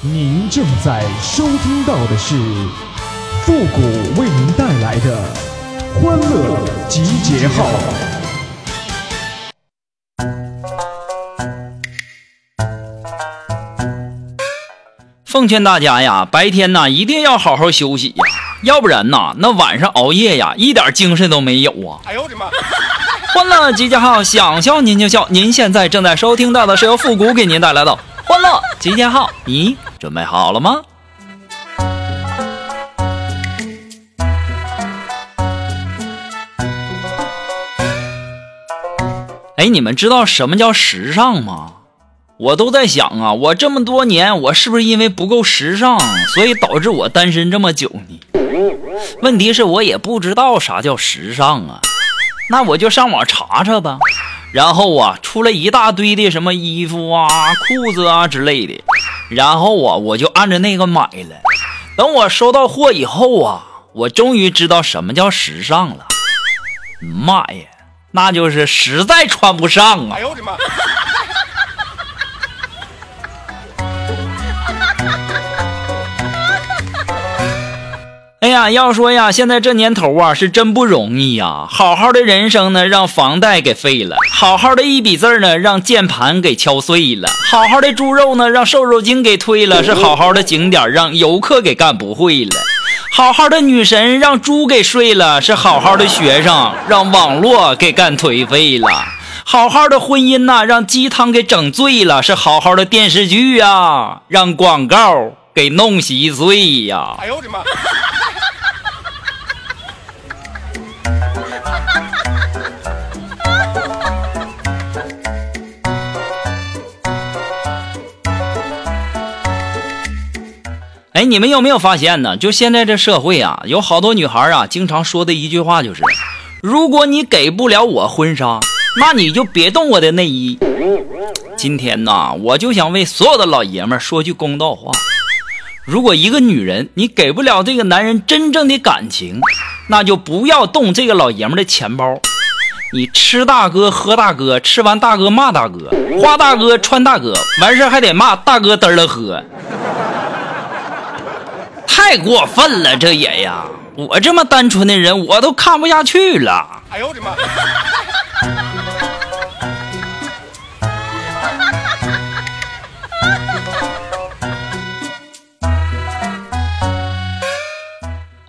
您正在收听到的是复古为您带来的欢乐集结号。奉劝大家呀，白天呐一定要好好休息呀，要不然呐，那晚上熬夜呀，一点精神都没有啊！哎呦我的妈！欢乐集结号，想笑您就笑。您现在正在收听到的是由复古给您带来的欢乐集结号，你准备好了吗？哎，你们知道什么叫时尚吗？我都在想啊，我这么多年，我是不是因为不够时尚，所以导致我单身这么久呢？问题是我也不知道啥叫时尚啊，那我就上网查查吧。然后啊，出了一大堆的什么衣服啊、裤子啊之类的，然后啊，我就按着那个买了。等我收到货以后啊，我终于知道什么叫时尚了。妈呀，那就是实在穿不上啊！哎呦我的妈！呀，要说呀，现在这年头啊，是真不容易呀。好好的人生呢，让房贷给废了；好好的一笔字呢，让键盘给敲碎了；好好的猪肉呢，让瘦肉精给推了；是好好的景点，让游客给干不会了；好好的女神让猪给睡了；是好好的学生让网络给干颓废了；好好的婚姻呐，让鸡汤给整醉了；是好好的电视剧呀，让广告给弄稀碎呀！哎呦我的妈！哎，你们有没有发现呢？就现在这社会啊，有好多女孩啊，经常说的一句话就是：如果你给不了我婚纱，那你就别动我的内衣。今天呢，我就想为所有的老爷们说句公道话：如果一个女人你给不了这个男人真正的感情，那就不要动这个老爷们的钱包。你吃大哥喝大哥，吃完大哥骂大哥，花大哥穿大哥，完事还得骂大哥嘚了喝。太过分了，这也呀！我这么单纯的人，我都看不下去了。哎呦我的妈！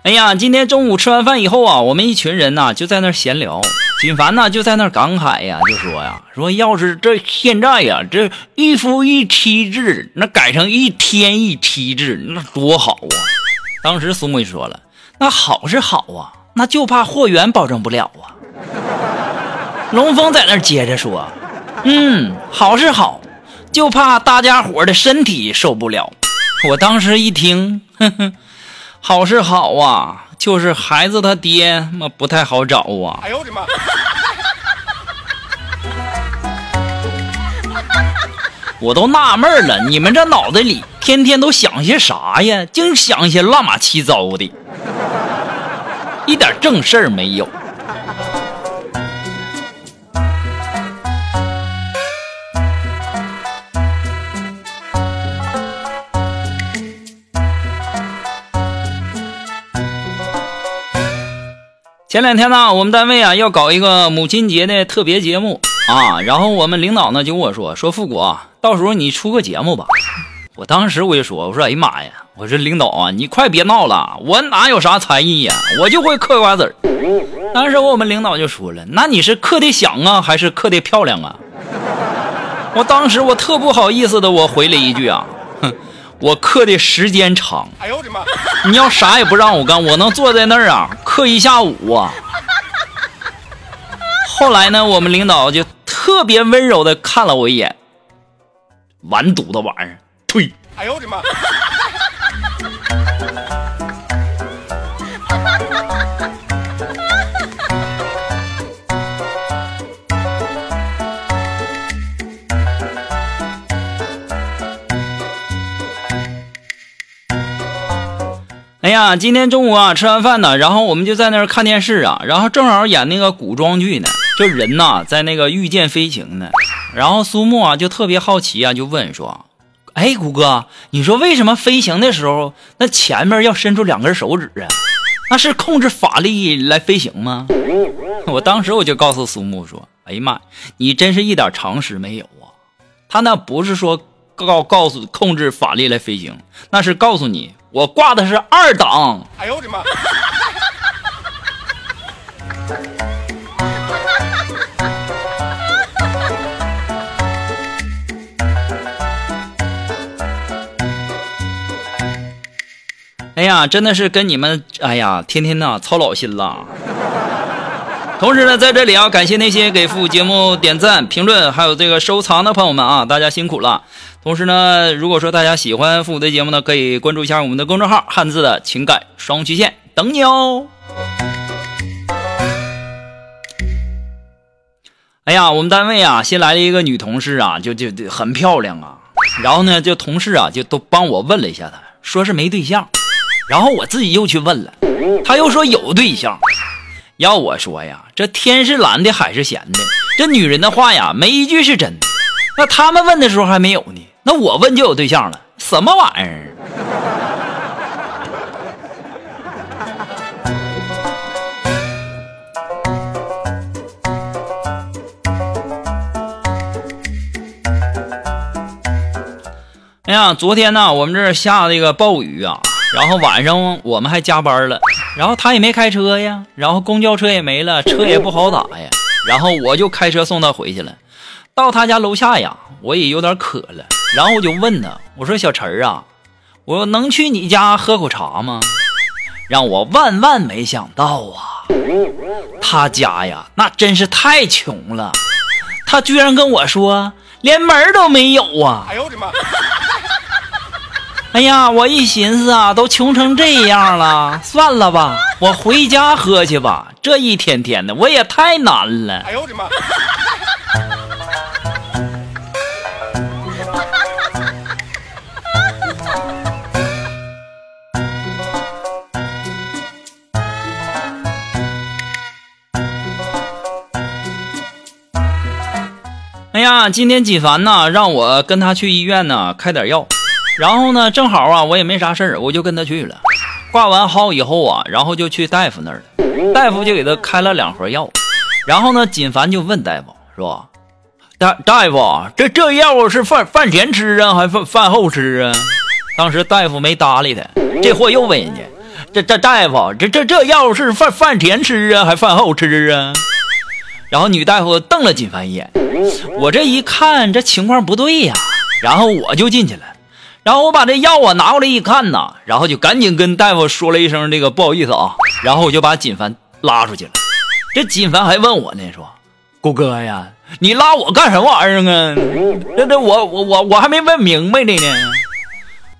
哎呀，今天中午吃完饭以后啊，我们一群人呢就在那闲聊，锦凡呢就在那感慨呀，就说呀，说要是这现在呀，这一夫一妻制，那改成一天一妻制，那多好啊！当时苏木就说了：“那好是好啊，那就怕货源保证不了啊。”龙峰在那接着说：“嗯，好是好，就怕大家伙的身体受不了。”我当时一听，哼哼，好是好啊，就是孩子他爹妈不太好找啊。哎呦我的妈！我都纳闷了，你们这脑子里天天都想些啥呀？净想些乱码七糟的，一点正事儿没有。前两天呢，我们单位啊要搞一个母亲节的特别节目啊，然后我们领导呢就跟我说说，富国。到时候你出个节目吧，我当时我就说，我说哎呀妈呀，我说领导啊，你快别闹了，我哪有啥才艺呀，我就会嗑瓜子儿。当时我们领导就说了，那你是嗑的响啊，还是嗑的漂亮啊？我当时我特不好意思的，我回了一句啊，哼，我嗑的时间长。哎呦我的妈！你要啥也不让我干，我能坐在那儿啊，嗑一下午啊。后来呢，我们领导就特别温柔的看了我一眼。完犊子玩意儿，退！哎呦我的妈！哎呀，今天中午啊，吃完饭呢，然后我们就在那儿看电视啊，然后正好演那个古装剧呢，就人呐在那个御剑飞行呢。然后苏木啊就特别好奇啊，就问说：“哎，谷哥，你说为什么飞行的时候那前面要伸出两根手指啊？那是控制法力来飞行吗？我当时我就告诉苏木说：“哎呀妈，你真是一点常识没有啊！他那不是说告告诉控制法力来飞行，那是告诉你我挂的是二档。”哎呦我的妈！哎呀，真的是跟你们哎呀，天天呐操老心了。同时呢，在这里要感谢那些给复古节目点赞、评论，还有这个收藏的朋友们啊，大家辛苦了。同时呢，如果说大家喜欢复古的节目呢，可以关注一下我们的公众号“汉字的情感双曲线”，等你哦。哎呀，我们单位啊，新来了一个女同事啊，就就就很漂亮啊。然后呢，就同事啊，就都帮我问了一下她，说是没对象。然后我自己又去问了，他又说有对象。要我说呀，这天是蓝的海是咸的，这女人的话呀，没一句是真的。那他们问的时候还没有呢，那我问就有对象了，什么玩意儿？哎呀，昨天呢，我们这下那个暴雨啊。然后晚上我们还加班了，然后他也没开车呀，然后公交车也没了，车也不好打呀，然后我就开车送他回去了。到他家楼下呀，我也有点渴了，然后我就问他，我说小陈儿啊，我能去你家喝口茶吗？让我万万没想到啊，他家呀那真是太穷了，他居然跟我说连门都没有啊！哎呦我的妈！哎呀，我一寻思啊，都穷成这样了，算了吧，我回家喝去吧。这一天天的，我也太难了。哎呦我的妈！哎呀，今天锦凡呢，让我跟他去医院呢，开点药。然后呢，正好啊，我也没啥事儿，我就跟他去了。挂完号以后啊，然后就去大夫那儿了。大夫就给他开了两盒药。然后呢，锦凡就问大夫说：“大大夫，这这药是饭饭前吃啊，还饭饭后吃啊？”当时大夫没搭理他。这货又问人家：“这这大夫，这这这药是饭饭前吃啊，还饭后吃啊？”然后女大夫瞪了锦凡一眼。我这一看，这情况不对呀，然后我就进去了。然后我把这药啊拿过来一看呐，然后就赶紧跟大夫说了一声这个不好意思啊，然后我就把锦凡拉出去了。这锦凡还问我呢，说：“谷哥呀，你拉我干什么玩意儿啊？这这我我我我还没问明白呢呢。”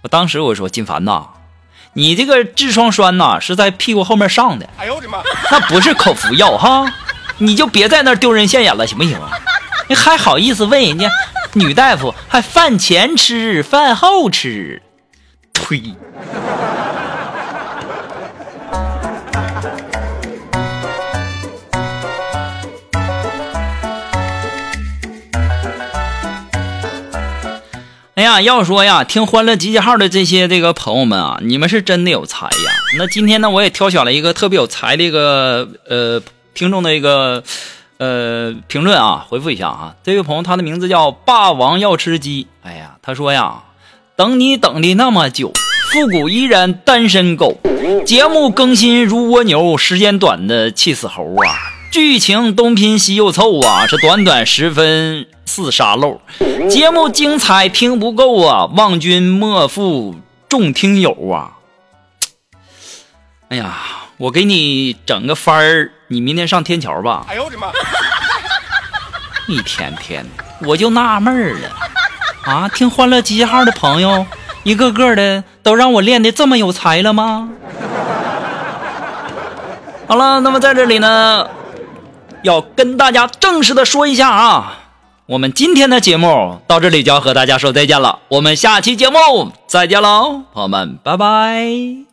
我当时我说：“锦凡呐，你这个痔疮栓呐是在屁股后面上的，哎呦我的妈，那不是口服药哈，你就别在那丢人现眼了，行不行？你还好意思问人家？”女大夫还饭前吃饭后吃，呸！哎呀，要说呀，听欢乐集结号的这些这个朋友们啊，你们是真的有才呀！那今天呢，我也挑选了一个特别有才的一个呃听众的一个。呃，评论啊，回复一下啊，这位朋友他的名字叫霸王要吃鸡。哎呀，他说呀，等你等的那么久，复古依然单身狗，节目更新如蜗牛，时间短的气死猴啊，剧情东拼西又凑啊，这短短十分似沙漏，节目精彩听不够啊，望君莫负众听友啊。哎呀，我给你整个番儿。你明天上天桥吧？哎呦我的妈！一天天的，我就纳闷了啊！听欢乐集结号的朋友，一个个的都让我练的这么有才了吗？好了，那么在这里呢，要跟大家正式的说一下啊，我们今天的节目到这里就要和大家说再见了，我们下期节目再见喽，朋友们，拜拜。